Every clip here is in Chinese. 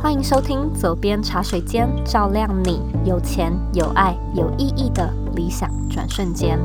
欢迎收听左边茶水间，照亮你有钱有爱有意义的理想转瞬间。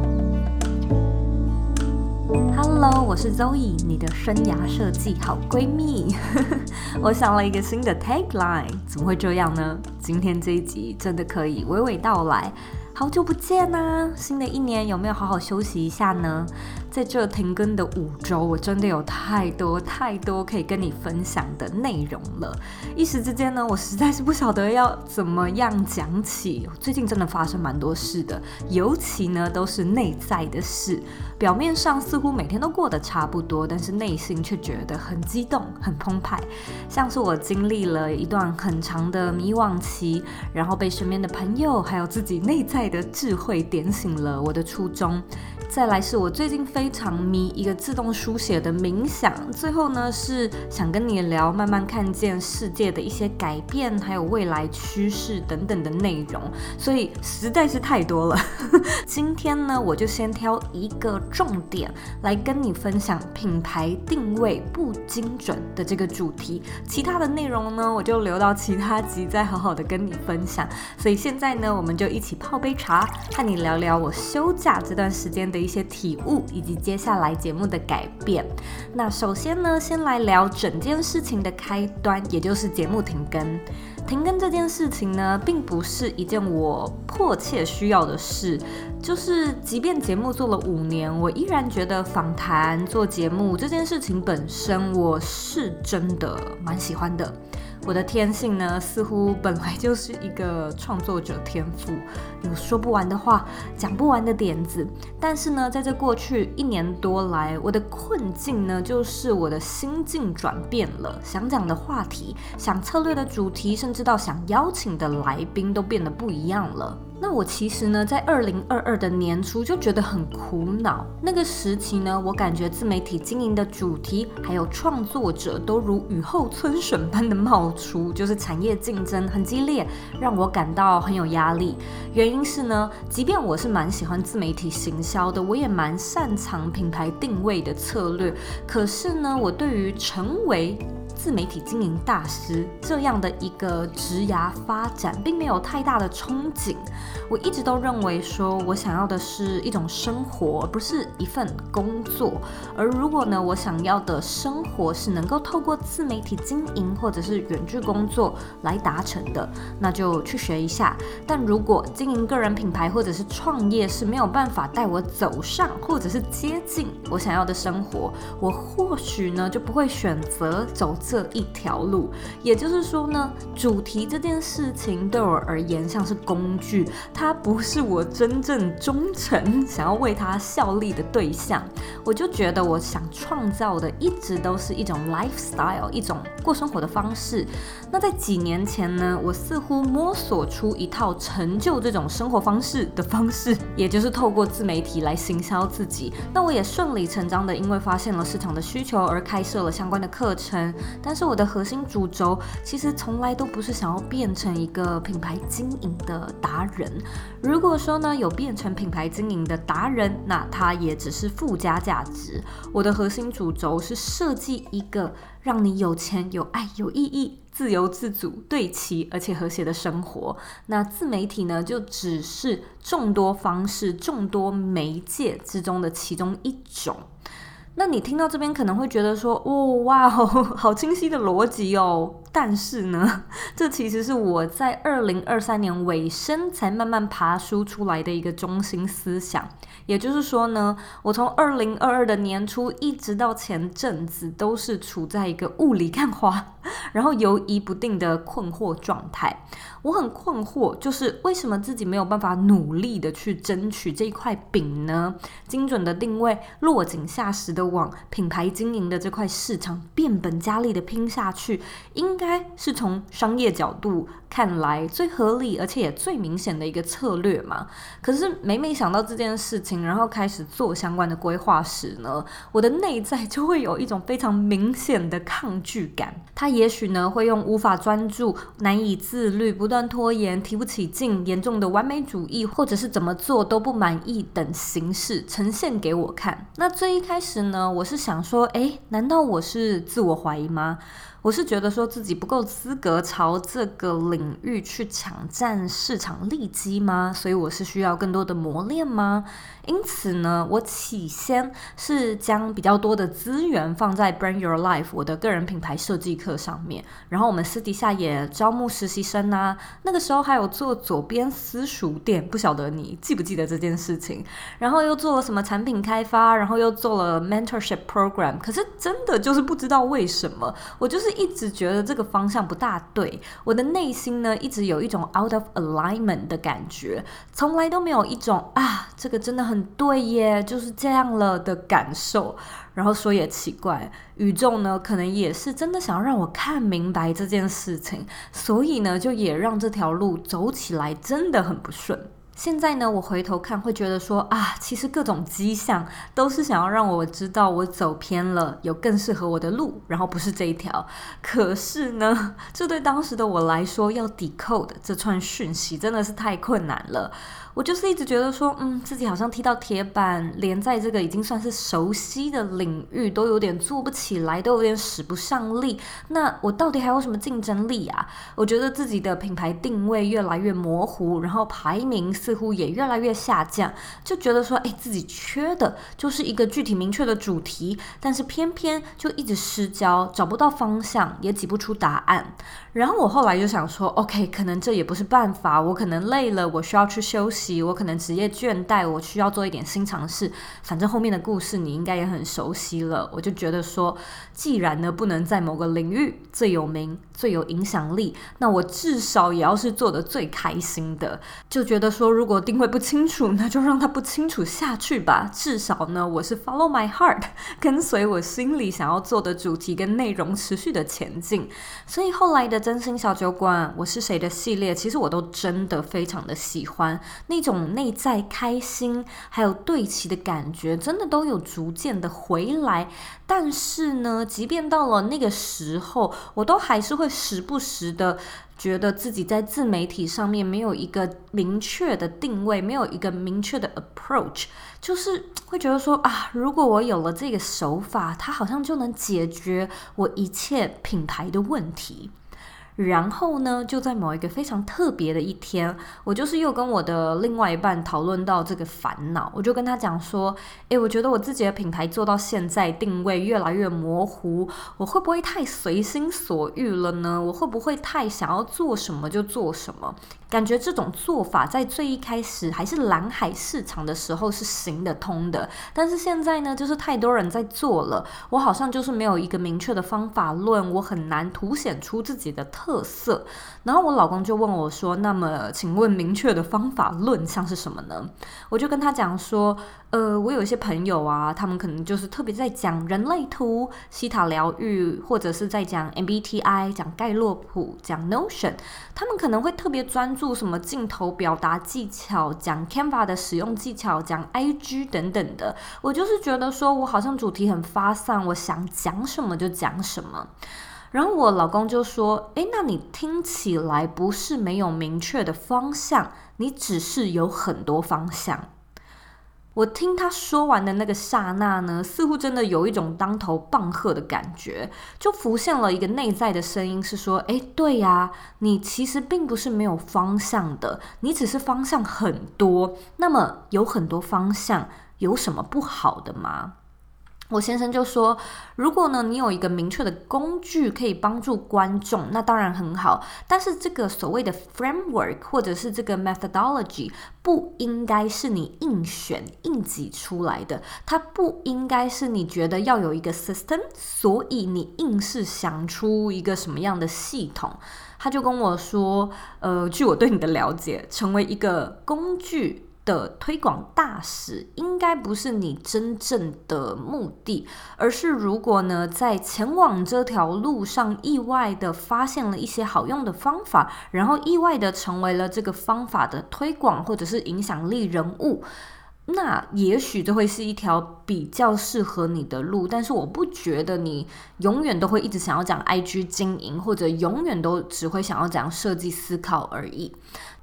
Hello，我是 Zoe，你的生涯设计好闺蜜。我想了一个新的 tagline，怎么会这样呢？今天这一集真的可以娓娓道来。好久不见呐、新的一年有没有好好休息一下呢？在这停更的五周，我真的有太多太多可以跟你分享的内容了。一时之间呢，我实在是不晓得要怎么样讲起。最近真的发生蛮多事的，尤其呢都是内在的事。表面上似乎每天都过得差不多，但是内心却觉得很激动、很澎湃。像是我经历了一段很长的迷惘期，然后被身边的朋友还有自己内在的智慧点醒了我的初衷。再来是我最近非常迷一个自动书写的冥想，最后呢是想跟你聊慢慢看见世界的一些改变，还有未来趋势等等的内容，所以实在是太多了。今天呢，我就先挑一个重点来跟你分享品牌定位不精准的这个主题，其他的内容呢，我就留到其他集再好好的跟你分享。所以现在呢，我们就一起泡杯茶，和你聊聊我休假这段时间的一些体悟，以及接下来节目的改变。那首先呢，先来聊整件事情的开端，也就是节目停更。停更这件事情呢，并不是一件我迫切需要的事。就是，即便节目做了五年，我依然觉得访谈做节目这件事情本身，我是真的蛮喜欢的。我的天性呢，似乎本来就是一个创作者天赋，有说不完的话，讲不完的点子。但是呢，在这过去一年多来，我的困境呢，就是我的心境转变了，想讲的话题、想策略的主题，甚至到想邀请的来宾，都变得不一样了。那我其实呢，在二零二二的年初就觉得很苦恼。那个时期呢，我感觉自媒体经营的主题还有创作者都如雨后春笋般的冒出，就是产业竞争很激烈，让我感到很有压力。原因是呢，即便我是蛮喜欢自媒体行销的，我也蛮擅长品牌定位的策略，可是呢，我对于成为自媒体经营大师这样的一个职涯发展，并没有太大的憧憬。我一直都认为说，我想要的是一种生活，而不是一份工作。而如果呢，我想要的生活是能够透过自媒体经营或者是远距工作来达成的，那就去学一下。但如果经营个人品牌或者是创业是没有办法带我走上或者是接近我想要的生活，我或许呢就不会选择走。这一条路，也就是说呢，主题这件事情对我而言像是工具，它不是我真正忠诚 想要为它效力的对象。我就觉得我想创造的一直都是一种 lifestyle，一种过生活的方式。那在几年前呢，我似乎摸索出一套成就这种生活方式的方式，也就是透过自媒体来行销自己。那我也顺理成章的，因为发现了市场的需求而开设了相关的课程。但是我的核心主轴其实从来都不是想要变成一个品牌经营的达人。如果说呢，有变成品牌经营的达人，那它也只是附加价值。我的核心主轴是设计一个让你有钱、有爱、有意义、自由自主、对齐而且和谐的生活。那自媒体呢，就只是众多方式、众多媒介之中的其中一种。那你听到这边可能会觉得说，哦，哇哦，好清晰的逻辑哦。但是呢，这其实是我在二零二三年尾声才慢慢爬梳出来的一个中心思想。也就是说呢，我从二零二二的年初一直到前阵子，都是处在一个雾里看花，然后游移不定的困惑状态。我很困惑，就是为什么自己没有办法努力的去争取这一块饼呢？精准的定位，落井下石的往品牌经营的这块市场变本加厉的拼下去，应该是从商业角度看来最合理，而且也最明显的一个策略嘛。可是每每想到这件事情，然后开始做相关的规划时呢，我的内在就会有一种非常明显的抗拒感。他也许呢会用无法专注、难以自律、不断拖延、提不起劲、严重的完美主义，或者是怎么做都不满意等形式呈现给我看。那最一开始呢，我是想说，诶，难道我是自我怀疑吗？我是觉得说自己不够资格朝这个领域去抢占市场利基吗？所以我是需要更多的磨练吗？因此呢，我起先是将比较多的资源放在 Brand Your Life 我的个人品牌设计课上面，然后我们私底下也招募实习生啊。那个时候还有做左边私塾店，不晓得你记不记得这件事情？然后又做了什么产品开发，然后又做了 Mentorship Program。可是真的就是不知道为什么，我就是。一直觉得这个方向不大对，我的内心呢一直有一种 out of alignment 的感觉，从来都没有一种啊，这个真的很对耶，就是这样了的感受。然后说也奇怪，宇宙呢可能也是真的想要让我看明白这件事情，所以呢就也让这条路走起来真的很不顺。现在呢，我回头看会觉得说啊，其实各种迹象都是想要让我知道我走偏了，有更适合我的路，然后不是这一条。可是呢，这对当时的我来说，要抵扣的这串讯息真的是太困难了。我就是一直觉得说，嗯，自己好像踢到铁板，连在这个已经算是熟悉的领域都有点做不起来，都有点使不上力。那我到底还有什么竞争力啊？我觉得自己的品牌定位越来越模糊，然后排名似乎也越来越下降，就觉得说，哎，自己缺的就是一个具体明确的主题，但是偏偏就一直失焦，找不到方向，也挤不出答案。然后我后来就想说，OK，可能这也不是办法，我可能累了，我需要去休息。我可能职业倦怠，我需要做一点新尝试。反正后面的故事你应该也很熟悉了。我就觉得说，既然呢不能在某个领域最有名、最有影响力，那我至少也要是做得最开心的。就觉得说，如果定位不清楚，那就让它不清楚下去吧。至少呢，我是 follow my heart，跟随我心里想要做的主题跟内容，持续的前进。所以后来的真心小酒馆，我是谁的系列，其实我都真的非常的喜欢。那种内在开心，还有对齐的感觉，真的都有逐渐的回来。但是呢，即便到了那个时候，我都还是会时不时的觉得自己在自媒体上面没有一个明确的定位，没有一个明确的 approach，就是会觉得说啊，如果我有了这个手法，它好像就能解决我一切品牌的问题。然后呢，就在某一个非常特别的一天，我就是又跟我的另外一半讨论到这个烦恼，我就跟他讲说，诶，我觉得我自己的品牌做到现在定位越来越模糊，我会不会太随心所欲了呢？我会不会太想要做什么就做什么？感觉这种做法在最一开始还是蓝海市场的时候是行得通的，但是现在呢，就是太多人在做了，我好像就是没有一个明确的方法论，我很难凸显出自己的特特色。然后我老公就问我说：“那么，请问明确的方法论像是什么呢？”我就跟他讲说。呃，我有一些朋友啊，他们可能就是特别在讲人类图、西塔疗愈，或者是在讲 MBTI、讲盖洛普、讲 Notion，他们可能会特别专注什么镜头表达技巧，讲 Canva 的使用技巧，讲 IG 等等的。我就是觉得说，我好像主题很发散，我想讲什么就讲什么。然后我老公就说：“诶，那你听起来不是没有明确的方向，你只是有很多方向。”我听他说完的那个刹那呢，似乎真的有一种当头棒喝的感觉，就浮现了一个内在的声音，是说：诶，对呀，你其实并不是没有方向的，你只是方向很多。那么有很多方向，有什么不好的吗？我先生就说：“如果呢，你有一个明确的工具可以帮助观众，那当然很好。但是这个所谓的 framework 或者是这个 methodology，不应该是你硬选硬挤出来的。它不应该是你觉得要有一个 system，所以你硬是想出一个什么样的系统。”他就跟我说：“呃，据我对你的了解，成为一个工具。”的推广大使应该不是你真正的目的，而是如果呢，在前往这条路上意外的发现了一些好用的方法，然后意外的成为了这个方法的推广或者是影响力人物。那也许这会是一条比较适合你的路，但是我不觉得你永远都会一直想要讲 IG 经营，或者永远都只会想要讲设计思考而已。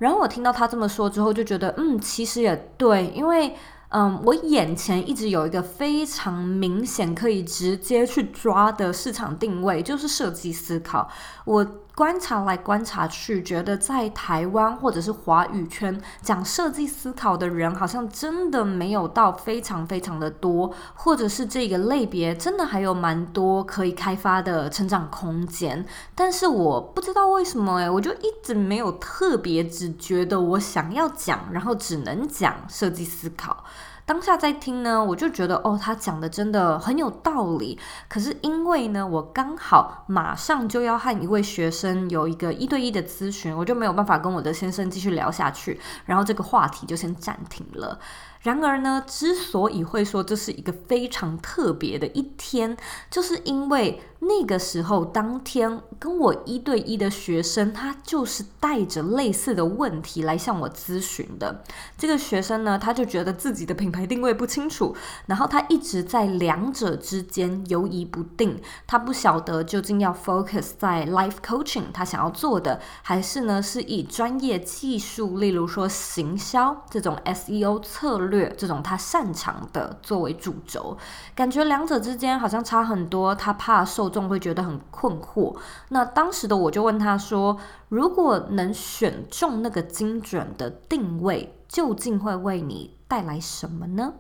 然后我听到他这么说之后，就觉得嗯，其实也对，因为。嗯，我眼前一直有一个非常明显可以直接去抓的市场定位，就是设计思考。我观察来观察去，觉得在台湾或者是华语圈讲设计思考的人，好像真的没有到非常非常的多，或者是这个类别真的还有蛮多可以开发的成长空间。但是我不知道为什么诶，我就一直没有特别只觉得我想要讲，然后只能讲设计思考。当下在听呢，我就觉得哦，他讲的真的很有道理。可是因为呢，我刚好马上就要和一位学生有一个一对一的咨询，我就没有办法跟我的先生继续聊下去，然后这个话题就先暂停了。然而呢，之所以会说这是一个非常特别的一天，就是因为那个时候当天跟我一对一的学生，他就是带着类似的问题来向我咨询的。这个学生呢，他就觉得自己的品牌定位不清楚，然后他一直在两者之间犹疑不定，他不晓得究竟要 focus 在 life coaching 他想要做的，还是呢是以专业技术，例如说行销这种 SEO 策略。略这种他擅长的作为主轴，感觉两者之间好像差很多，他怕受众会觉得很困惑。那当时的我就问他说：“如果能选中那个精准的定位，究竟会为你带来什么呢？”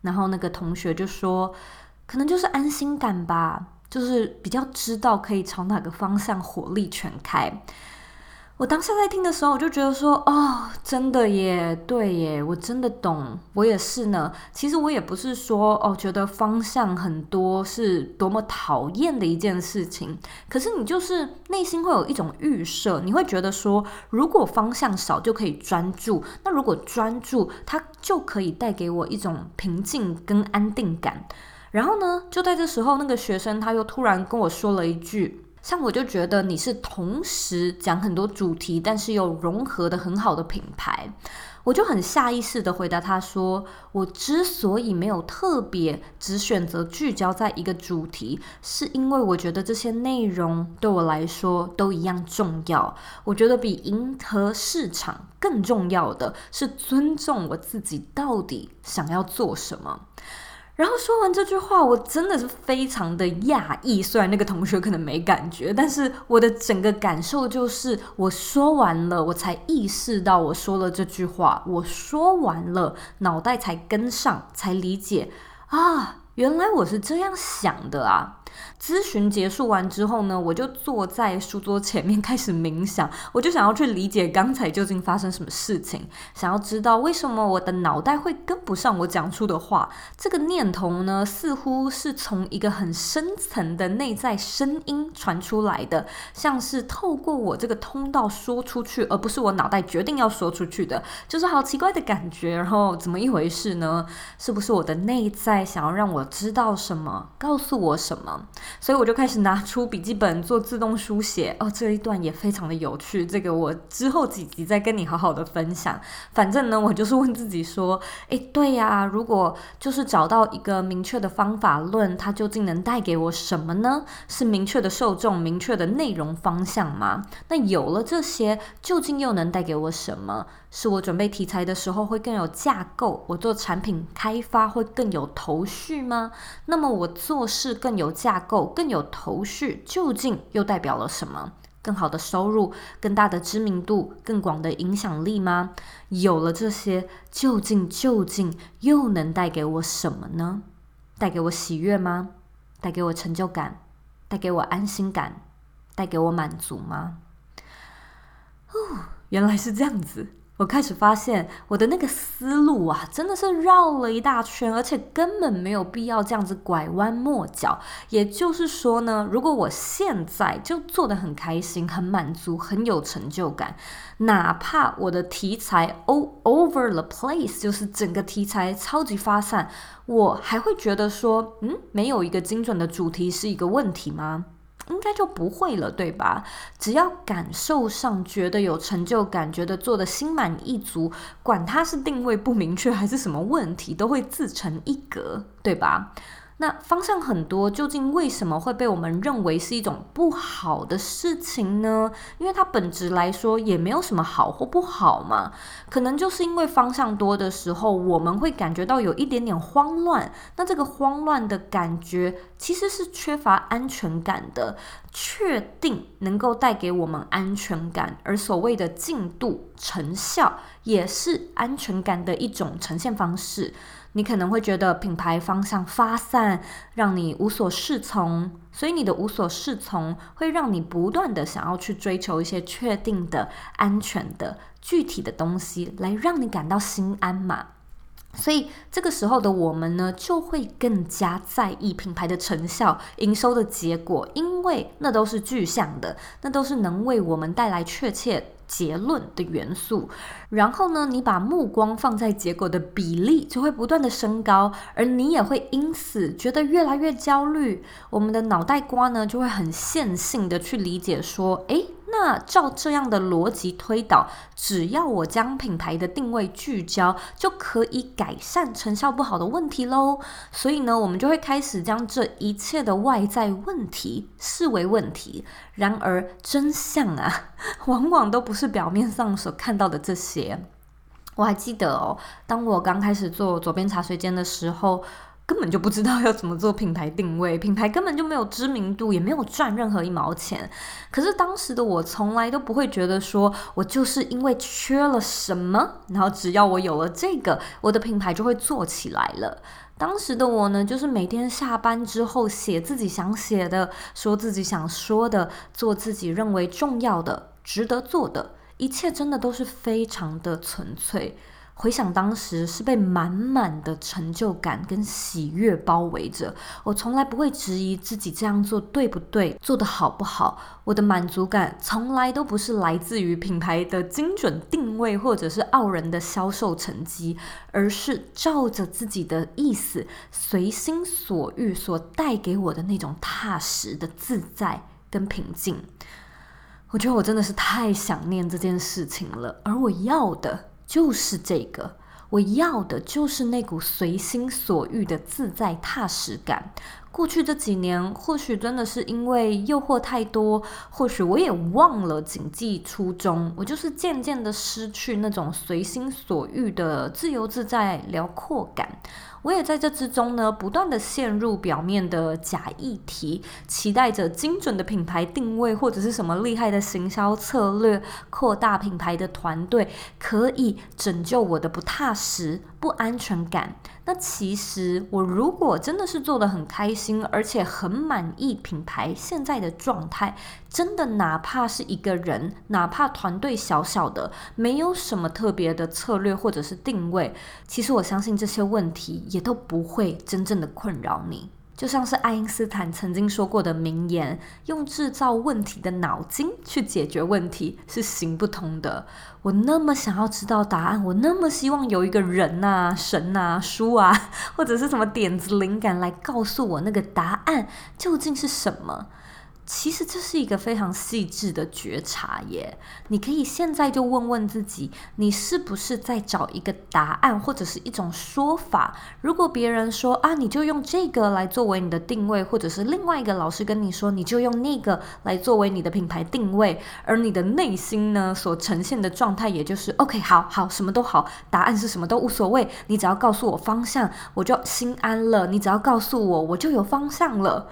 然后那个同学就说：“可能就是安心感吧，就是比较知道可以朝哪个方向火力全开。”我当下在听的时候，我就觉得说，哦，真的耶，对耶，我真的懂，我也是呢。其实我也不是说，哦，觉得方向很多是多么讨厌的一件事情。可是你就是内心会有一种预设，你会觉得说，如果方向少就可以专注，那如果专注，它就可以带给我一种平静跟安定感。然后呢，就在这时候，那个学生他又突然跟我说了一句。像我就觉得你是同时讲很多主题，但是又融合的很好的品牌，我就很下意识的回答他说：“我之所以没有特别只选择聚焦在一个主题，是因为我觉得这些内容对我来说都一样重要。我觉得比迎合市场更重要的是尊重我自己到底想要做什么。”然后说完这句话，我真的是非常的讶异。虽然那个同学可能没感觉，但是我的整个感受就是，我说完了，我才意识到我说了这句话。我说完了，脑袋才跟上，才理解啊，原来我是这样想的啊。咨询结束完之后呢，我就坐在书桌前面 开始冥想，我就想要去理解刚才究竟发生什么事情，想要知道为什么我的脑袋会跟不上我讲出的话。这个念头呢，似乎是从一个很深层的内在声音传出来的，像是透过我这个通道说出去，而不是我脑袋决定要说出去的，就是好奇怪的感觉。然后怎么一回事呢？是不是我的内在想要让我知道什么，告诉我什么？所以我就开始拿出笔记本做自动书写哦，这一段也非常的有趣。这个我之后几集再跟你好好的分享。反正呢，我就是问自己说，诶，对呀，如果就是找到一个明确的方法论，它究竟能带给我什么呢？是明确的受众、明确的内容方向吗？那有了这些，究竟又能带给我什么？是我准备题材的时候会更有架构，我做产品开发会更有头绪吗？那么我做事更有架构、更有头绪，究竟又代表了什么？更好的收入、更大的知名度、更广的影响力吗？有了这些，究竟究竟又能带给我什么呢？带给我喜悦吗？带给我成就感？带给我安心感？带给我满足吗？哦，原来是这样子。我开始发现我的那个思路啊，真的是绕了一大圈，而且根本没有必要这样子拐弯抹角。也就是说呢，如果我现在就做得很开心、很满足、很有成就感，哪怕我的题材 all over the place，就是整个题材超级发散，我还会觉得说，嗯，没有一个精准的主题是一个问题吗？应该就不会了，对吧？只要感受上觉得有成就感，觉得做的心满意足，管它是定位不明确还是什么问题，都会自成一格，对吧？那方向很多，究竟为什么会被我们认为是一种不好的事情呢？因为它本质来说也没有什么好或不好嘛。可能就是因为方向多的时候，我们会感觉到有一点点慌乱。那这个慌乱的感觉其实是缺乏安全感的。确定能够带给我们安全感，而所谓的进度、成效也是安全感的一种呈现方式。你可能会觉得品牌方向发散，让你无所适从，所以你的无所适从会让你不断的想要去追求一些确定的、安全的、具体的东西，来让你感到心安嘛。所以这个时候的我们呢，就会更加在意品牌的成效、营收的结果，因为那都是具象的，那都是能为我们带来确切结论的元素，然后呢，你把目光放在结果的比例就会不断的升高，而你也会因此觉得越来越焦虑。我们的脑袋瓜呢，就会很线性的去理解说，诶。那照这样的逻辑推导，只要我将品牌的定位聚焦，就可以改善成效不好的问题喽。所以呢，我们就会开始将这一切的外在问题视为问题。然而，真相啊，往往都不是表面上所看到的这些。我还记得哦，当我刚开始做左边茶水间的时候。根本就不知道要怎么做品牌定位，品牌根本就没有知名度，也没有赚任何一毛钱。可是当时的我从来都不会觉得说，我就是因为缺了什么，然后只要我有了这个，我的品牌就会做起来了。当时的我呢，就是每天下班之后写自己想写的，说自己想说的，做自己认为重要的、值得做的，一切真的都是非常的纯粹。回想当时是被满满的成就感跟喜悦包围着，我从来不会质疑自己这样做对不对，做得好不好。我的满足感从来都不是来自于品牌的精准定位或者是傲人的销售成绩，而是照着自己的意思，随心所欲所带给我的那种踏实的自在跟平静。我觉得我真的是太想念这件事情了，而我要的。就是这个，我要的就是那股随心所欲的自在踏实感。过去这几年，或许真的是因为诱惑太多，或许我也忘了谨记初衷，我就是渐渐的失去那种随心所欲的自由自在辽阔感。我也在这之中呢，不断的陷入表面的假议题，期待着精准的品牌定位或者是什么厉害的行销策略，扩大品牌的团队，可以拯救我的不踏实、不安全感。那其实我如果真的是做得很开心，而且很满意品牌现在的状态，真的哪怕是一个人，哪怕团队小小的，没有什么特别的策略或者是定位，其实我相信这些问题也都不会真正的困扰你。就像是爱因斯坦曾经说过的名言：“用制造问题的脑筋去解决问题是行不通的。”我那么想要知道答案，我那么希望有一个人呐、神呐、书啊，或者是什么点子灵感来告诉我那个答案究竟是什么。其实这是一个非常细致的觉察耶。你可以现在就问问自己，你是不是在找一个答案或者是一种说法？如果别人说啊，你就用这个来作为你的定位，或者是另外一个老师跟你说，你就用那个来作为你的品牌定位，而你的内心呢，所呈现的状态，也就是 OK，好好，什么都好，答案是什么都无所谓，你只要告诉我方向，我就心安了。你只要告诉我，我就有方向了。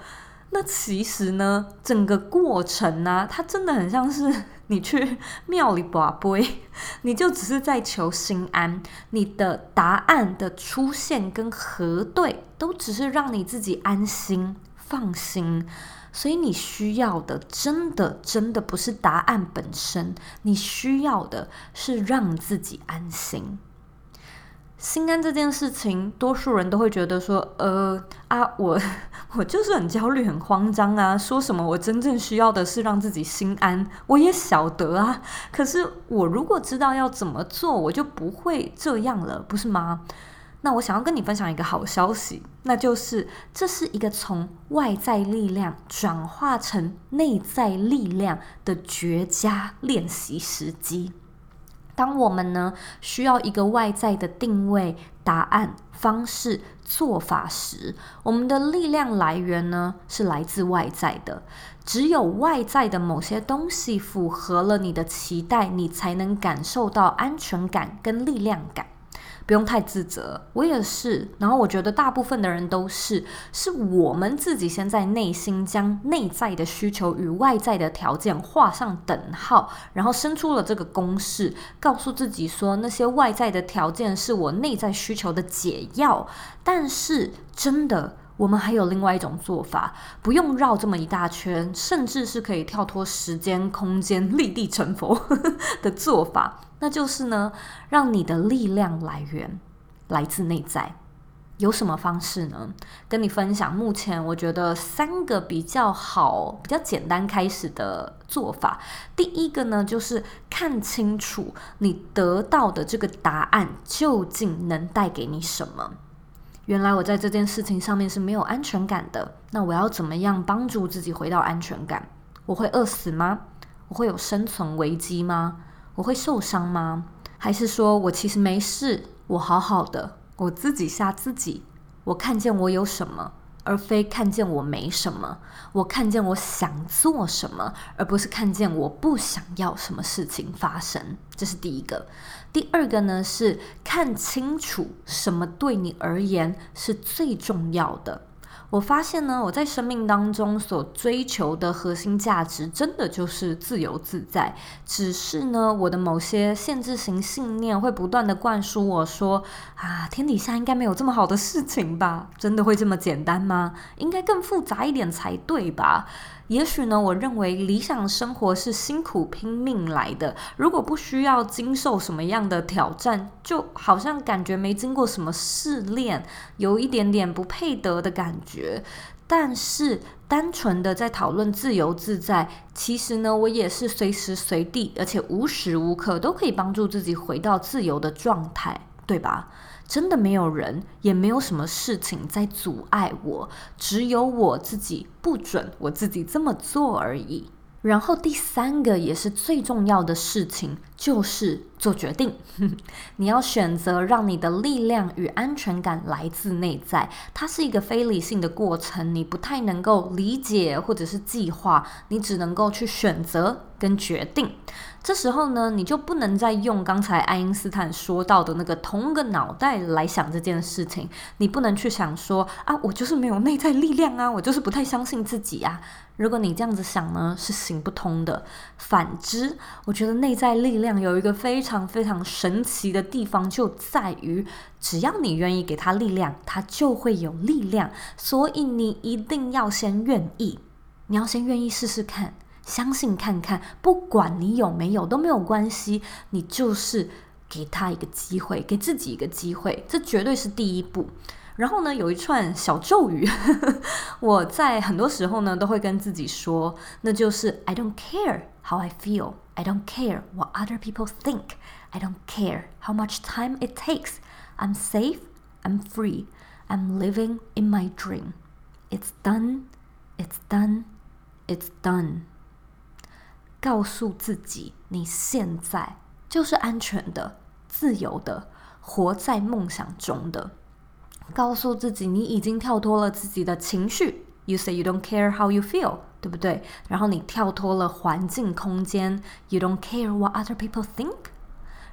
那其实呢，整个过程呢、它真的很像是你去庙里拔杯，你就只是在求心安。你的答案的出现跟核对，都只是让你自己安心放心。所以你需要的，真的真的不是答案本身，你需要的是让自己安心。心安这件事情，多数人都会觉得说，呃啊，我 我就是很焦虑、很慌张啊。说什么我真正需要的是让自己心安，我也晓得啊。可是我如果知道要怎么做，我就不会这样了，不是吗？那我想要跟你分享一个好消息，那就是这是一个从外在力量转化成内在力量的绝佳练习时机。当我们呢需要一个外在的定位、答案、方式、做法时，我们的力量来源呢是来自外在的。只有外在的某些东西符合了你的期待，你才能感受到安全感跟力量感。不用太自责，我也是。然后我觉得大部分的人都是，是我们自己先在内心将内在的需求与外在的条件画上等号，然后生出了这个公式，告诉自己说那些外在的条件是我内在需求的解药。但是真的，我们还有另外一种做法，不用绕这么一大圈，甚至是可以跳脱时间、空间、立地成佛 的做法。那就是呢，让你的力量来源来自内在。有什么方式呢？跟你分享，目前我觉得三个比较好、比较简单开始的做法。第一个呢，就是看清楚你得到的这个答案究竟能带给你什么。原来我在这件事情上面是没有安全感的，那我要怎么样帮助自己回到安全感？我会饿死吗？我会有生存危机吗？我会受伤吗？还是说我其实没事，我好好的，我自己吓自己。我看见我有什么，而非看见我没什么。我看见我想做什么，而不是看见我不想要什么事情发生。这是第一个。第二个呢，是看清楚什么对你而言是最重要的。我发现呢，我在生命当中所追求的核心价值，真的就是自由自在。只是呢，我的某些限制型信念会不断的灌输我说：“啊，天底下应该没有这么好的事情吧？真的会这么简单吗？应该更复杂一点才对吧？”也许呢，我认为理想生活是辛苦拼命来的。如果不需要经受什么样的挑战，就好像感觉没经过什么试炼，有一点点不配得的感觉。但是，单纯的在讨论自由自在，其实呢，我也是随时随地，而且无时无刻都可以帮助自己回到自由的状态，对吧？真的没有人，也没有什么事情在阻碍我，只有我自己不准我自己这么做而已。然后第三个也是最重要的事情，就是做决定。你要选择让你的力量与安全感来自内在，它是一个非理性的过程，你不太能够理解或者是计划，你只能够去选择跟决定。这时候呢，你就不能再用刚才爱因斯坦说到的那个同一个脑袋来想这件事情。你不能去想说啊，我就是没有内在力量啊，我就是不太相信自己啊。如果你这样子想呢，是行不通的。反之，我觉得内在力量有一个非常非常神奇的地方，就在于只要你愿意给他力量，他就会有力量。所以你一定要先愿意，你要先愿意试试看。相信看看，不管你有没有都没有关系，你就是给他一个机会，给自己一个机会，这绝对是第一步。然后呢，有一串小咒语，我在很多时候呢都会跟自己说，那就是 I don't care how I feel, I don't care what other people think, I don't care how much time it takes, I'm safe, I'm free, I'm living in my dream. It's done, it's done, it's done. 告诉自己，你现在就是安全的、自由的，活在梦想中的。告诉自己，你已经跳脱了自己的情绪。You say you don't care how you feel，对不对？然后你跳脱了环境、空间。You don't care what other people think。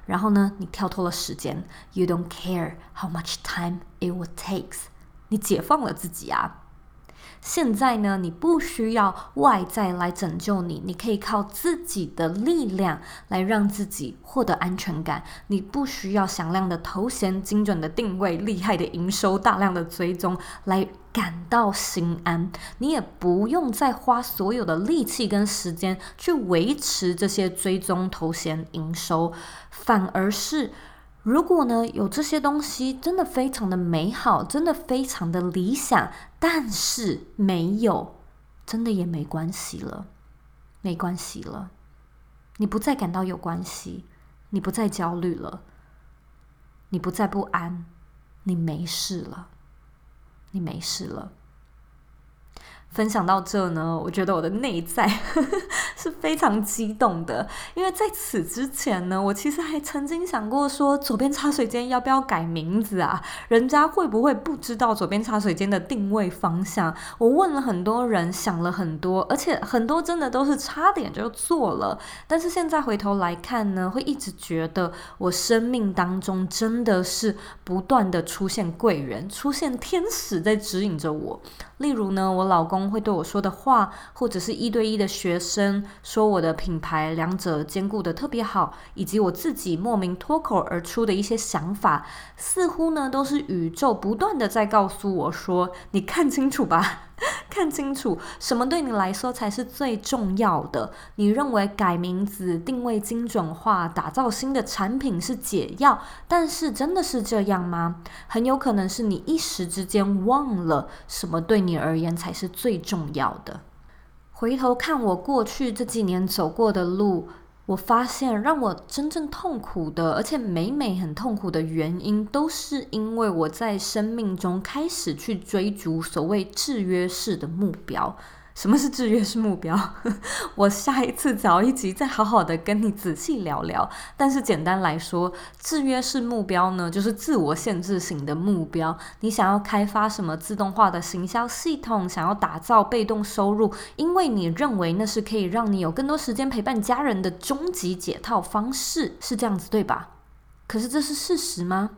然后呢，你跳脱了时间。You don't care how much time it would take。你解放了自己啊。现在呢，你不需要外在来拯救你，你可以靠自己的力量来让自己获得安全感。你不需要响亮的头衔、精准的定位、厉害的营收、大量的追踪来感到心安。你也不用再花所有的力气跟时间去维持这些追踪、头衔、营收，反而是。如果呢，有这些东西真的非常的美好，真的非常的理想，但是没有，真的也没关系了，没关系了，你不再感到有关系，你不再焦虑了，你不再不安，你没事了，你没事了。分享到这呢，我觉得我的内在 是非常激动的，因为在此之前呢，我其实还曾经想过说，左边茶水间要不要改名字啊？人家会不会不知道左边茶水间的定位方向？我问了很多人，想了很多，而且很多真的都是差点就做了。但是现在回头来看呢，会一直觉得我生命当中真的是不断的出现贵人，出现天使在指引着我。例如呢，我老公会对我说的话，或者是一对一的学生说我的品牌，两者兼顾的特别好，以及我自己莫名脱口而出的一些想法，似乎呢都是宇宙不断的在告诉我说：“你看清楚吧。” 看清楚，什么对你来说才是最重要的？你认为改名字、定位精准化、打造新的产品是解药，但是真的是这样吗？很有可能是你一时之间忘了什么对你而言才是最重要的。回头看我过去这几年走过的路。我发现，让我真正痛苦的，而且每每很痛苦的原因，都是因为我在生命中开始去追逐所谓制约式的目标。什么是制约式目标？我下一次找一集再好好的跟你仔细聊聊。但是简单来说，制约式目标呢，就是自我限制型的目标。你想要开发什么自动化的行销系统，想要打造被动收入，因为你认为那是可以让你有更多时间陪伴家人的终极解套方式，是这样子对吧？可是这是事实吗？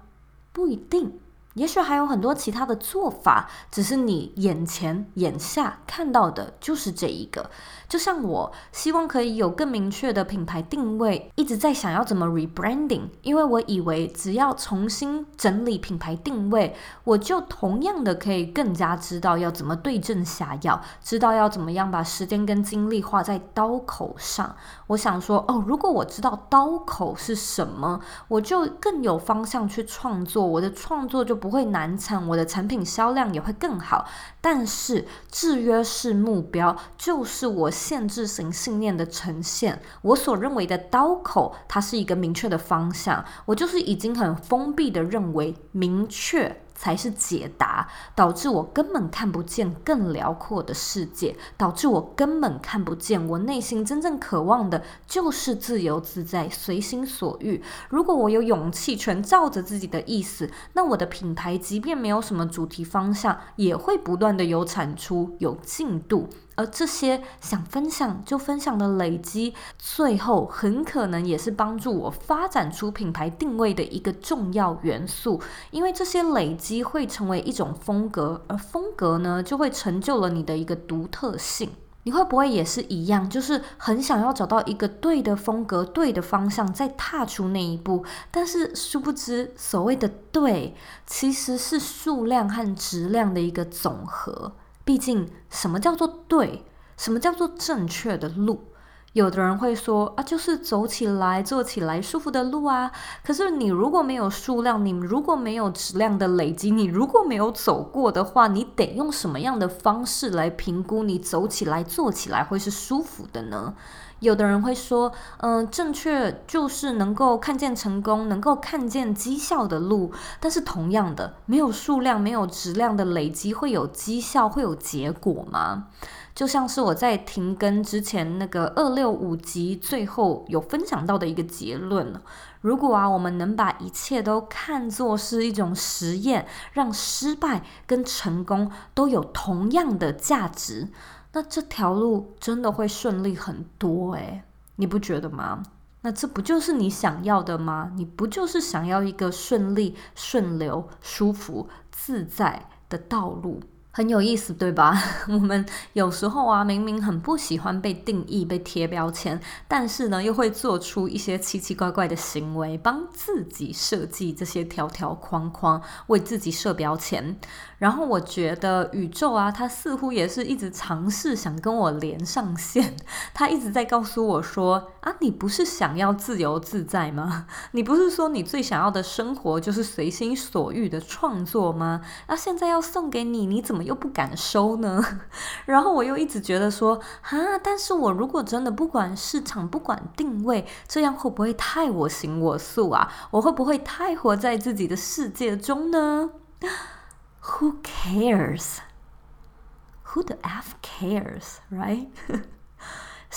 不一定。也许还有很多其他的做法，只是你眼前眼下看到的就是这一个。就像我希望可以有更明确的品牌定位，一直在想要怎么 rebranding，因为我以为只要重新整理品牌定位，我就同样的可以更加知道要怎么对症下药，知道要怎么样把时间跟精力花在刀口上。我想说，哦，如果我知道刀口是什么，我就更有方向去创作，我的创作就不不会难产，我的产品销量也会更好。但是制约式目标就是我。限制型信念的呈现，我所认为的刀口，它是一个明确的方向。我就是已经很封闭的认为，明确才是解答，导致我根本看不见更辽阔的世界，导致我根本看不见我内心真正渴望的，就是自由自在、随心所欲。如果我有勇气全照着自己的意思，那我的品牌即便没有什么主题方向，也会不断的有产出、有进度。而这些想分享就分享的累积，最后很可能也是帮助我发展出品牌定位的一个重要元素，因为这些累积会成为一种风格，而风格呢，就会成就了你的一个独特性。你会不会也是一样，就是很想要找到一个对的风格、对的方向，再踏出那一步？但是殊不知，所谓的对，其实是数量和质量的一个总和。毕竟，什么叫做对？什么叫做正确的路？有的人会说啊，就是走起来、坐起来舒服的路啊。可是你如果没有数量，你如果没有质量的累积，你如果没有走过的话，你得用什么样的方式来评估你走起来、坐起来会是舒服的呢？有的人会说，嗯、正确就是能够看见成功、能够看见绩效的路。但是同样的，没有数量、没有质量的累积，会有绩效、会有结果吗？就像是我在停更之前那个二六五集最后有分享到的一个结论：如果啊，我们能把一切都看作是一种实验，让失败跟成功都有同样的价值。那这条路真的会顺利很多诶，你不觉得吗？那这不就是你想要的吗？你不就是想要一个顺利、顺流、舒服、自在的道路？很有意思，对吧？我们有时候啊，明明很不喜欢被定义、被贴标签，但是呢，又会做出一些奇奇怪怪的行为，帮自己设计这些条条框框，为自己设标签。然后我觉得宇宙啊，它似乎也是一直尝试想跟我连上线，它一直在告诉我说：啊，你不是想要自由自在吗？你不是说你最想要的生活就是随心所欲的创作吗？那现在要送给你，你怎么？又不敢收呢，然后我又一直觉得说啊，但是我如果真的不管市场，不管定位，这样会不会太我行我素啊？我会不会太活在自己的世界中呢？Who cares? Who the F cares, right?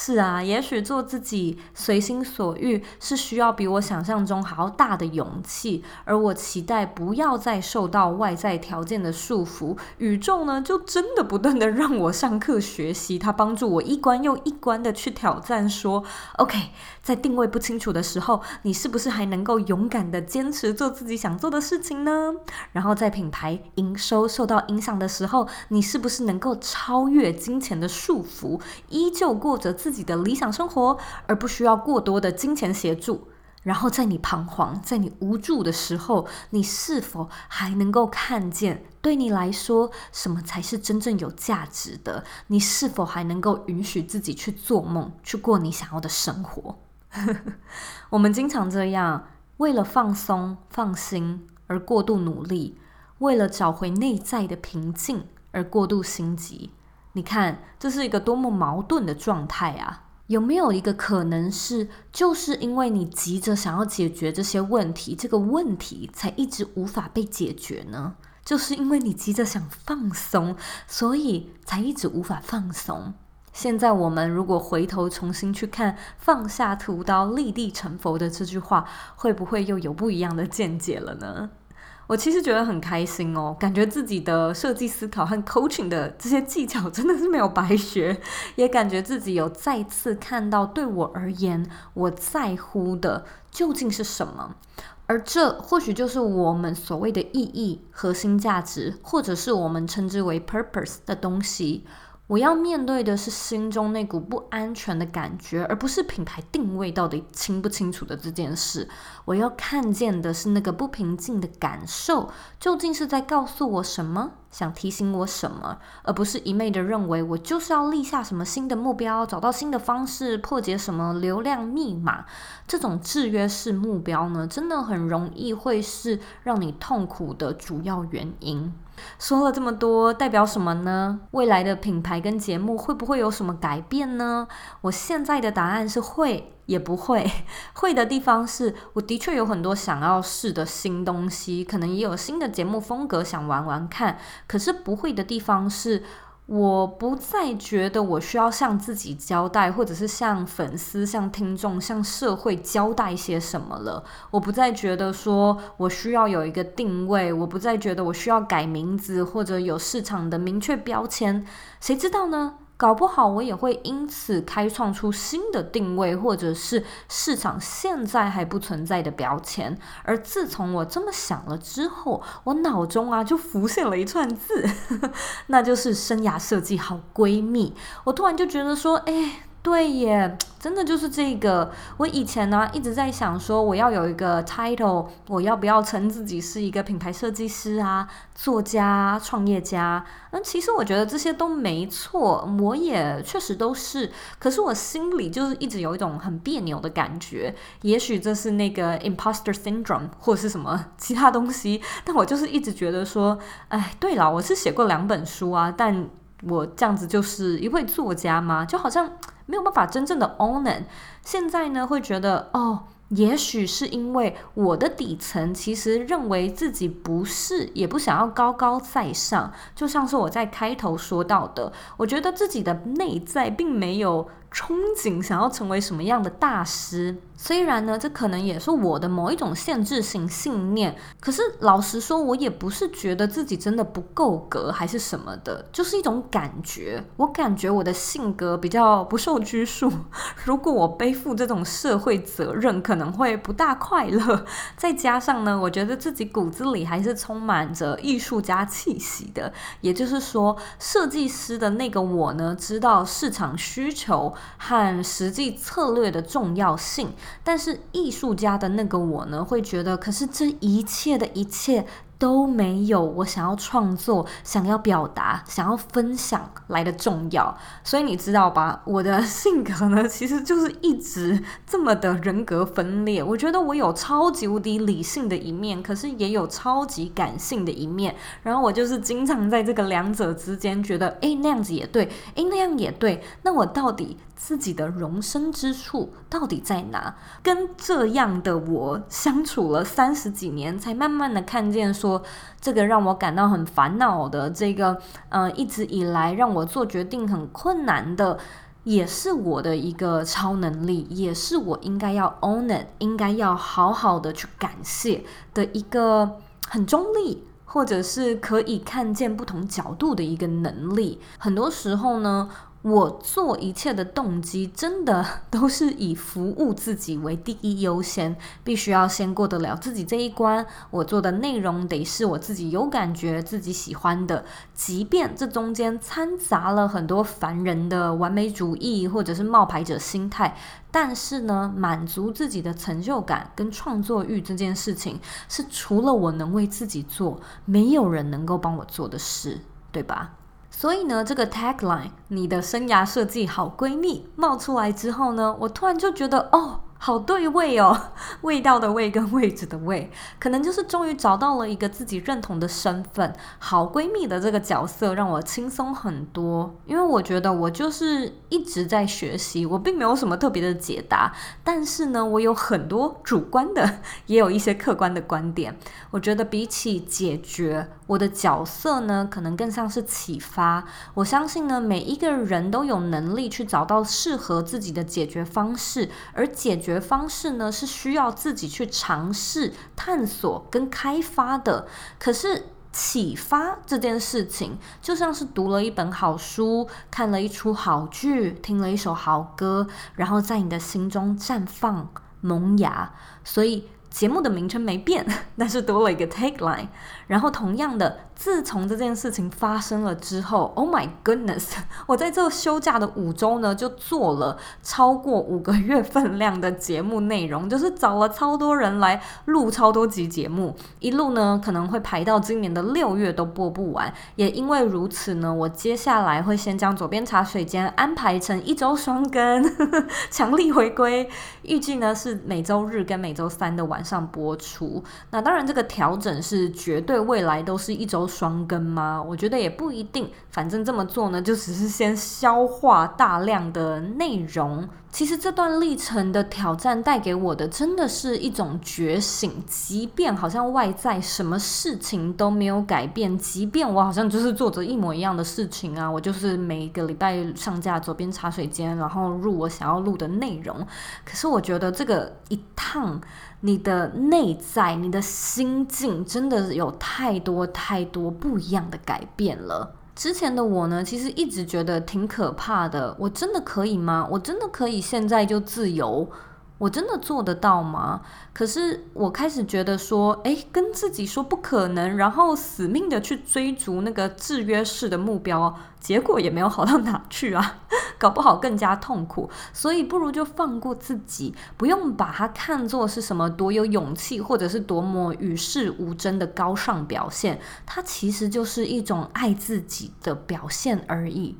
是啊，也许做自己随心所欲是需要比我想象中还要大的勇气，而我期待不要再受到外在条件的束缚。宇宙呢，就真的不断的让我上课学习，它帮助我一关又一关的去挑战。说，OK，在定位不清楚的时候，你是不是还能够勇敢的坚持做自己想做的事情呢？然后在品牌营收受到影响的时候，你是不是能够超越金钱的束缚，依旧过着自己的理想生活，而不需要过多的金钱协助。然后，在你彷徨、在你无助的时候，你是否还能够看见，对你来说，什么才是真正有价值的？你是否还能够允许自己去做梦，去过你想要的生活？我们经常这样，为了放松、放心而过度努力，为了找回内在的平静而过度心急。你看，这是一个多么矛盾的状态啊！有没有一个可能是，就是因为你急着想要解决这些问题，这个问题才一直无法被解决呢？就是因为你急着想放松，所以才一直无法放松。现在我们如果回头重新去看“放下屠刀，立地成佛”的这句话，会不会又有不一样的见解了呢？我其实觉得很开心哦，感觉自己的设计思考和 coaching 的这些技巧真的是没有白学，也感觉自己有再次看到对我而言我在乎的究竟是什么，而这或许就是我们所谓的意义、核心价值，或者是我们称之为 purpose 的东西。我要面对的是心中那股不安全的感觉，而不是品牌定位到底清不清楚的这件事。我要看见的是那个不平静的感受，究竟是在告诉我什么？想提醒我什么，而不是一昧的认为我就是要立下什么新的目标，找到新的方式，破解什么流量密码。这种制约式目标呢，真的很容易会是让你痛苦的主要原因。说了这么多，代表什么呢？未来的品牌跟节目会不会有什么改变呢？我现在的答案是会。也不会，会的地方是我的确有很多想要试的新东西，可能也有新的节目风格想玩玩看。可是不会的地方是，我不再觉得我需要向自己交代，或者是向粉丝、向听众、向社会交代些什么了。我不再觉得说我需要有一个定位，我不再觉得我需要改名字或者有市场的明确标签。谁知道呢？搞不好我也会因此开创出新的定位，或者是市场现在还不存在的标签。而自从我这么想了之后，我脑中啊就浮现了一串字，那就是生涯设计好闺蜜。我突然就觉得说，哎。对耶，真的就是这个。我以前呢一直在想说，我要有一个 title，我要不要称自己是一个品牌设计师啊、作家、创业家？嗯，其实我觉得这些都没错，我也确实都是。可是我心里就是一直有一种很别扭的感觉。也许这是那个 imposter syndrome 或是什么其他东西，但我就是一直觉得说，哎，对了，我是写过两本书啊，但我这样子就是一位作家吗？就好像。没有办法真正的 own it。现在呢，会觉得哦，也许是因为我的底层其实认为自己不是，也不想要高高在上。就像是我在开头说到的，我觉得自己的内在并没有憧憬想要成为什么样的大师。虽然呢，这可能也是我的某一种限制性信念，可是老实说，我也不是觉得自己真的不够格还是什么的，就是一种感觉。我感觉我的性格比较不受拘束，如果我背负这种社会责任，可能会不大快乐。再加上呢，我觉得自己骨子里还是充满着艺术家气息的，也就是说，设计师的那个我呢，知道市场需求和实际策略的重要性。但是艺术家的那个我呢，会觉得，可是这一切的一切都没有我想要创作、想要表达、想要分享来的重要。所以你知道吧？我的性格呢，其实就是一直这么的人格分裂。我觉得我有超级无敌理性的一面，可是也有超级感性的一面。然后我就是经常在这个两者之间，觉得诶，那样子也对，诶，那样也对。那我到底？自己的容身之处到底在哪？跟这样的我相处了三十几年，才慢慢的看见说，这个让我感到很烦恼的，这个嗯、呃，一直以来让我做决定很困难的，也是我的一个超能力，也是我应该要 own it，应该要好好的去感谢的一个很中立，或者是可以看见不同角度的一个能力。很多时候呢。我做一切的动机，真的 都是以服务自己为第一优先，必须要先过得了自己这一关。我做的内容得是我自己有感觉、自己喜欢的，即便这中间掺杂了很多烦人的完美主义或者是冒牌者心态，但是呢，满足自己的成就感跟创作欲这件事情，是除了我能为自己做，没有人能够帮我做的事，对吧？所以呢，这个 tagline，你的生涯设计好闺蜜冒出来之后呢，我突然就觉得，哦。好对味哦，味道的味跟位置的位，可能就是终于找到了一个自己认同的身份。好闺蜜的这个角色让我轻松很多，因为我觉得我就是一直在学习，我并没有什么特别的解答，但是呢，我有很多主观的，也有一些客观的观点。我觉得比起解决，我的角色呢，可能更像是启发。我相信呢，每一个人都有能力去找到适合自己的解决方式，而解决。学方式呢，是需要自己去尝试、探索跟开发的。可是启发这件事情，就像是读了一本好书、看了一出好剧、听了一首好歌，然后在你的心中绽放、萌芽。所以节目的名称没变，但是多了一个 tagline。然后同样的。自从这件事情发生了之后，Oh my goodness！我在这休假的五周呢，就做了超过五个月份量的节目内容，就是找了超多人来录超多集节目，一路呢可能会排到今年的六月都播不完。也因为如此呢，我接下来会先将左边茶水间安排成一周双更，强力回归，预计呢是每周日跟每周三的晚上播出。那当然，这个调整是绝对未来都是一周。双更吗？我觉得也不一定。反正这么做呢，就只是先消化大量的内容。其实这段历程的挑战带给我的，真的是一种觉醒。即便好像外在什么事情都没有改变，即便我好像就是做着一模一样的事情啊，我就是每个礼拜上架左边茶水间，然后录我想要录的内容。可是我觉得这个一趟，你的内在、你的心境，真的有太多太多不一样的改变了。之前的我呢，其实一直觉得挺可怕的。我真的可以吗？我真的可以现在就自由？我真的做得到吗？可是我开始觉得说，诶，跟自己说不可能，然后死命的去追逐那个制约式的目标，结果也没有好到哪去啊，搞不好更加痛苦。所以不如就放过自己，不用把它看作是什么多有勇气，或者是多么与世无争的高尚表现。它其实就是一种爱自己的表现而已。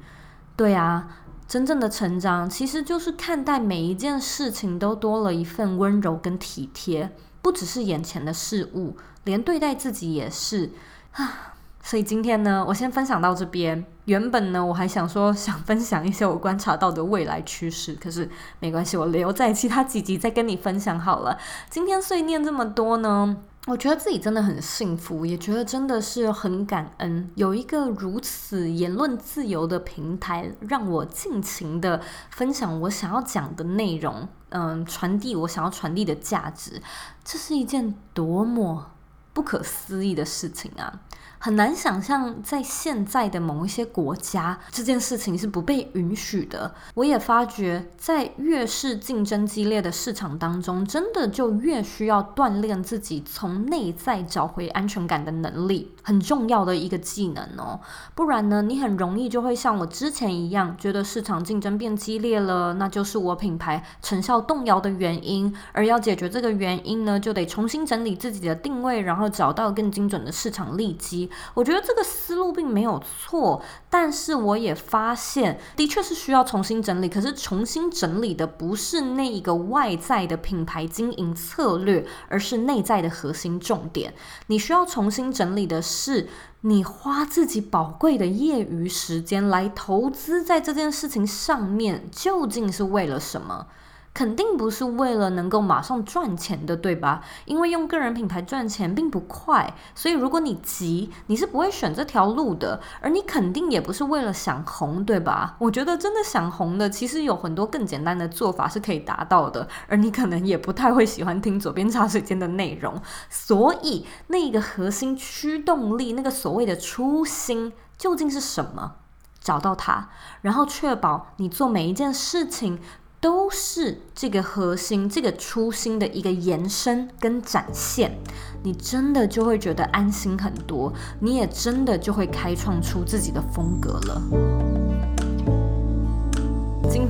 对啊。真正的成长，其实就是看待每一件事情都多了一份温柔跟体贴，不只是眼前的事物，连对待自己也是啊。所以今天呢，我先分享到这边。原本呢，我还想说想分享一些我观察到的未来趋势，可是没关系，我留在其他几集再跟你分享好了。今天碎念这么多呢。我觉得自己真的很幸福，也觉得真的是很感恩，有一个如此言论自由的平台，让我尽情的分享我想要讲的内容，嗯，传递我想要传递的价值，这是一件多么不可思议的事情啊！很难想象，在现在的某一些国家，这件事情是不被允许的。我也发觉，在越是竞争激烈的市场当中，真的就越需要锻炼自己从内在找回安全感的能力，很重要的一个技能哦。不然呢，你很容易就会像我之前一样，觉得市场竞争变激烈了，那就是我品牌成效动摇的原因。而要解决这个原因呢，就得重新整理自己的定位，然后找到更精准的市场利基。我觉得这个思路并没有错，但是我也发现，的确是需要重新整理。可是重新整理的不是那一个外在的品牌经营策略，而是内在的核心重点。你需要重新整理的是，你花自己宝贵的业余时间来投资在这件事情上面，究竟是为了什么？肯定不是为了能够马上赚钱的，对吧？因为用个人品牌赚钱并不快，所以如果你急，你是不会选这条路的。而你肯定也不是为了想红，对吧？我觉得真的想红的，其实有很多更简单的做法是可以达到的。而你可能也不太会喜欢听左边茶水间的内容，所以那个核心驱动力，那个所谓的初心究竟是什么？找到它，然后确保你做每一件事情。都是这个核心、这个初心的一个延伸跟展现，你真的就会觉得安心很多，你也真的就会开创出自己的风格了。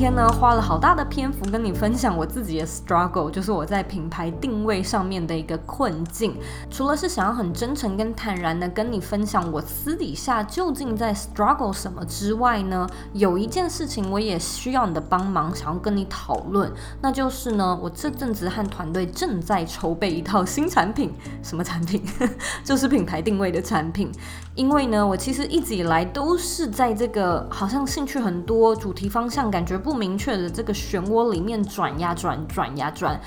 天呢，花了好大的篇幅跟你分享我自己的 struggle，就是我在品牌定位上面的一个困境。除了是想要很真诚跟坦然的跟你分享我私底下究竟在 struggle 什么之外呢，有一件事情我也需要你的帮忙，想要跟你讨论，那就是呢，我这阵子和团队正在筹备一套新产品，什么产品？就是品牌定位的产品。因为呢，我其实一直以来都是在这个好像兴趣很多、主题方向感觉不不明确的这个漩涡里面转呀转，转呀转。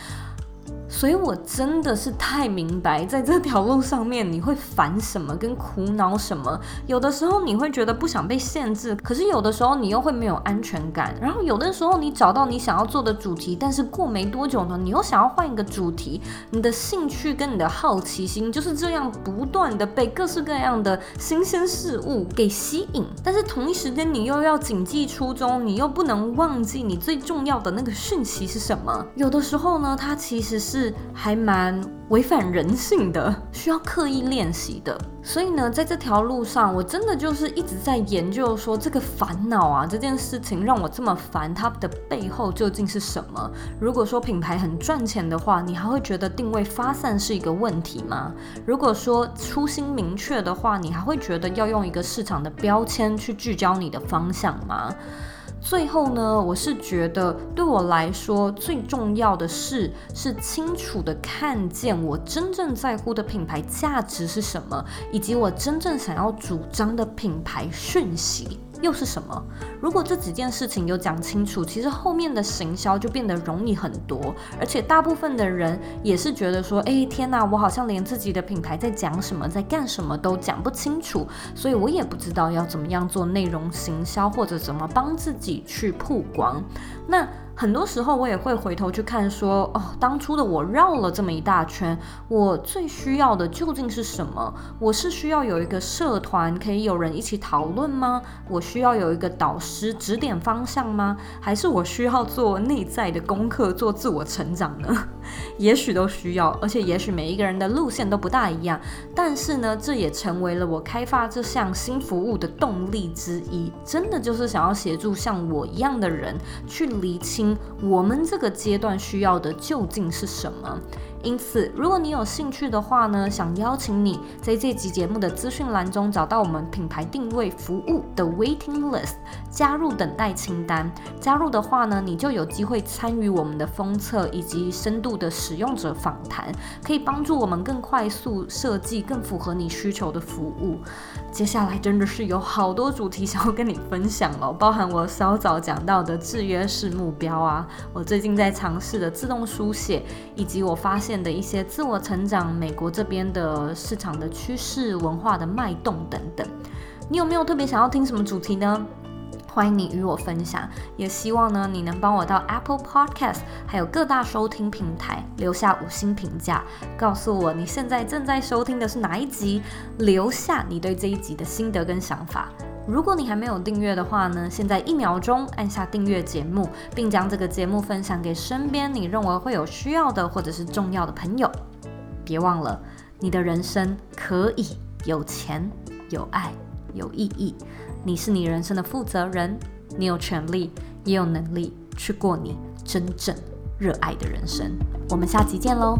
所以我真的是太明白，在这条路上面你会烦什么跟苦恼什么。有的时候你会觉得不想被限制，可是有的时候你又会没有安全感。然后有的时候你找到你想要做的主题，但是过没多久呢，你又想要换一个主题。你的兴趣跟你的好奇心就是这样不断的被各式各样的新鲜事物给吸引。但是同一时间你又要谨记初衷，你又不能忘记你最重要的那个讯息是什么。有的时候呢，它其实只。是还蛮违反人性的，需要刻意练习的。所以呢，在这条路上，我真的就是一直在研究，说这个烦恼啊，这件事情让我这么烦，它的背后究竟是什么？如果说品牌很赚钱的话，你还会觉得定位发散是一个问题吗？如果说初心明确的话，你还会觉得要用一个市场的标签去聚焦你的方向吗？最后呢，我是觉得对我来说最重要的事是清楚的看见我真正在乎的品牌价值是什么，以及我真正想要主张的品牌讯息。又是什么？如果这几件事情有讲清楚，其实后面的行销就变得容易很多。而且大部分的人也是觉得说，哎，天哪，我好像连自己的品牌在讲什么、在干什么都讲不清楚，所以我也不知道要怎么样做内容行销，或者怎么帮自己去曝光。那。很多时候我也会回头去看说，哦，当初的我绕了这么一大圈，我最需要的究竟是什么？我是需要有一个社团可以有人一起讨论吗？我需要有一个导师指点方向吗？还是我需要做内在的功课，做自我成长呢？也许都需要，而且也许每一个人的路线都不大一样。但是呢，这也成为了我开发这项新服务的动力之一。真的就是想要协助像我一样的人去理清。我们这个阶段需要的究竟是什么？因此，如果你有兴趣的话呢，想邀请你在这集节目的资讯栏中找到我们品牌定位服务的 waiting list，加入等待清单。加入的话呢，你就有机会参与我们的封测以及深度的使用者访谈，可以帮助我们更快速设计更符合你需求的服务。接下来真的是有好多主题想要跟你分享哦，包含我稍早讲到的制约式目标。标啊，我最近在尝试的自动书写，以及我发现的一些自我成长、美国这边的市场的趋势、文化的脉动等等。你有没有特别想要听什么主题呢？欢迎你与我分享，也希望呢你能帮我到 Apple Podcast 还有各大收听平台留下五星评价，告诉我你现在正在收听的是哪一集，留下你对这一集的心得跟想法。如果你还没有订阅的话呢，现在一秒钟按下订阅节目，并将这个节目分享给身边你认为会有需要的或者是重要的朋友。别忘了，你的人生可以有钱、有爱、有意义。你是你人生的负责人，你有权利，也有能力去过你真正热爱的人生。我们下集见喽！